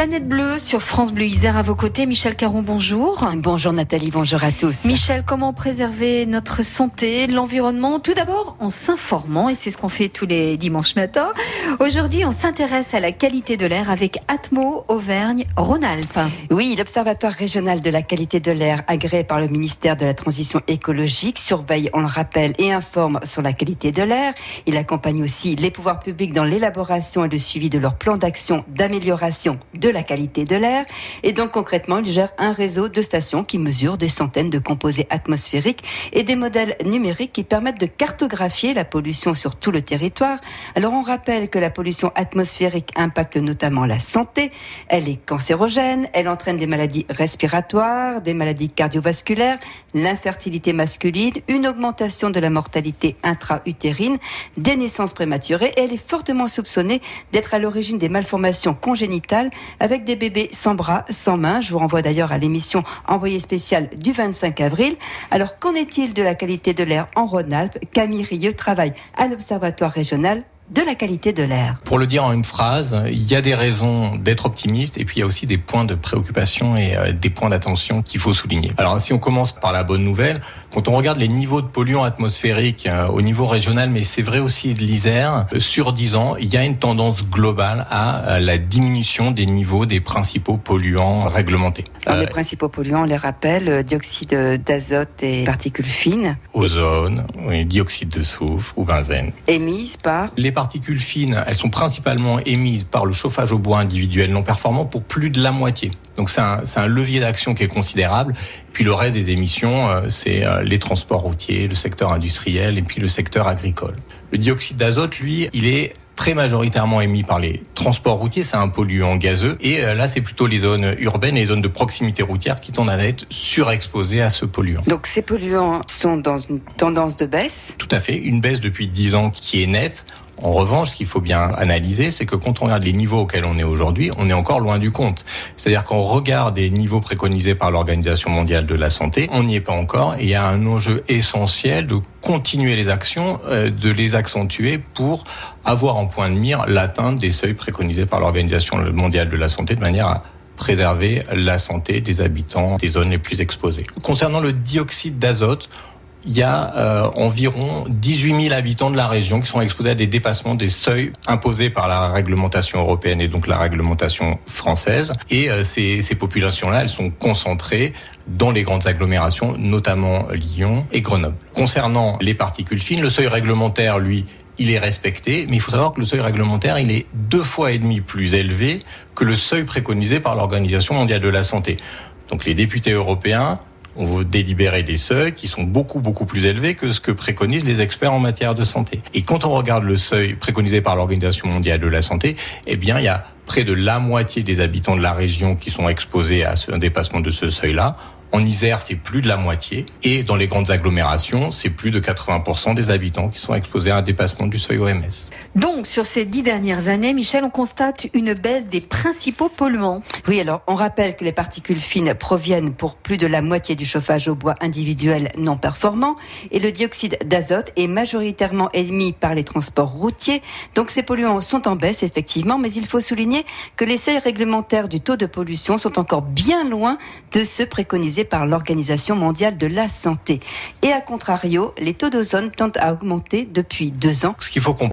Planète Bleue sur France Bleu Isère à vos côtés. Michel Caron, bonjour. Bonjour Nathalie, bonjour à tous. Michel, comment préserver notre santé, l'environnement? Tout d'abord en s'informant, et c'est ce qu'on fait tous les dimanches matins. Aujourd'hui, on s'intéresse à la qualité de l'air avec Atmo Auvergne-Rhône-Alpes. Oui, l'Observatoire régional de la qualité de l'air, agréé par le ministère de la Transition écologique, surveille, on le rappelle, et informe sur la qualité de l'air. Il accompagne aussi les pouvoirs publics dans l'élaboration et le suivi de leur plan d'action d'amélioration de la qualité de l'air. Et donc concrètement, il gère un réseau de stations qui mesurent des centaines de composés atmosphériques et des modèles numériques qui permettent de cartographier la pollution sur tout le territoire. Alors on rappelle que la pollution atmosphérique impacte notamment la santé. Elle est cancérogène, elle entraîne des maladies respiratoires, des maladies cardiovasculaires, l'infertilité masculine, une augmentation de la mortalité intra-utérine, des naissances prématurées et elle est fortement soupçonnée d'être à l'origine des malformations congénitales avec des bébés sans bras, sans mains. Je vous renvoie d'ailleurs à l'émission envoyée spéciale du 25 avril. Alors, qu'en est-il de la qualité de l'air en Rhône-Alpes? Camille Rieux travaille à l'Observatoire régional de la qualité de l'air. Pour le dire en une phrase, il y a des raisons d'être optimiste et puis il y a aussi des points de préoccupation et euh, des points d'attention qu'il faut souligner. Alors si on commence par la bonne nouvelle, quand on regarde les niveaux de polluants atmosphériques euh, au niveau régional, mais c'est vrai aussi de l'Isère, euh, sur 10 ans, il y a une tendance globale à la diminution des niveaux des principaux polluants réglementés. Alors, les principaux polluants, on les rappelle, dioxyde d'azote et particules fines. Ozone, oui, dioxyde de soufre ou benzène. Émises par les particules fines, elles sont principalement émises par le chauffage au bois individuel non performant pour plus de la moitié. Donc c'est un, un, levier d'action qui est considérable. Et puis le reste des émissions, euh, c'est euh, les transports routiers, le secteur industriel et puis le secteur agricole. Le dioxyde d'azote, lui, il est très majoritairement émis par les transports routiers, c'est un polluant gazeux. Et euh, là, c'est plutôt les zones urbaines et les zones de proximité routière qui tendent à être surexposées à ce polluant. Donc ces polluants sont dans une tendance de baisse? Tout à fait, une baisse depuis 10 ans qui est nette. En revanche, ce qu'il faut bien analyser, c'est que quand on regarde les niveaux auxquels on est aujourd'hui, on est encore loin du compte. C'est-à-dire qu'on regarde les niveaux préconisés par l'Organisation mondiale de la santé, on n'y est pas encore et il y a un enjeu essentiel de continuer les actions, euh, de les accentuer pour avoir en point de mire l'atteinte des seuils préconisés par l'Organisation mondiale de la santé de manière à préserver la santé des habitants des zones les plus exposées. Concernant le dioxyde d'azote, il y a euh, environ 18 000 habitants de la région qui sont exposés à des dépassements des seuils imposés par la réglementation européenne et donc la réglementation française. Et euh, ces, ces populations-là, elles sont concentrées dans les grandes agglomérations, notamment Lyon et Grenoble. Concernant les particules fines, le seuil réglementaire, lui, il est respecté, mais il faut savoir que le seuil réglementaire, il est deux fois et demi plus élevé que le seuil préconisé par l'Organisation mondiale de la santé. Donc les députés européens on veut délibérer des seuils qui sont beaucoup beaucoup plus élevés que ce que préconisent les experts en matière de santé. Et quand on regarde le seuil préconisé par l'Organisation mondiale de la santé, eh bien il y a près de la moitié des habitants de la région qui sont exposés à un dépassement de ce seuil-là. En Isère, c'est plus de la moitié. Et dans les grandes agglomérations, c'est plus de 80% des habitants qui sont exposés à un dépassement du seuil OMS. Donc, sur ces dix dernières années, Michel, on constate une baisse des principaux polluants. Oui, alors on rappelle que les particules fines proviennent pour plus de la moitié du chauffage au bois individuel non performant et le dioxyde d'azote est majoritairement émis par les transports routiers. Donc ces polluants sont en baisse, effectivement, mais il faut souligner que les seuils réglementaires du taux de pollution sont encore bien loin de ceux préconisés par l'Organisation mondiale de la santé. Et à contrario, les taux d'ozone tendent à augmenter depuis deux ans. Ce qu'il faut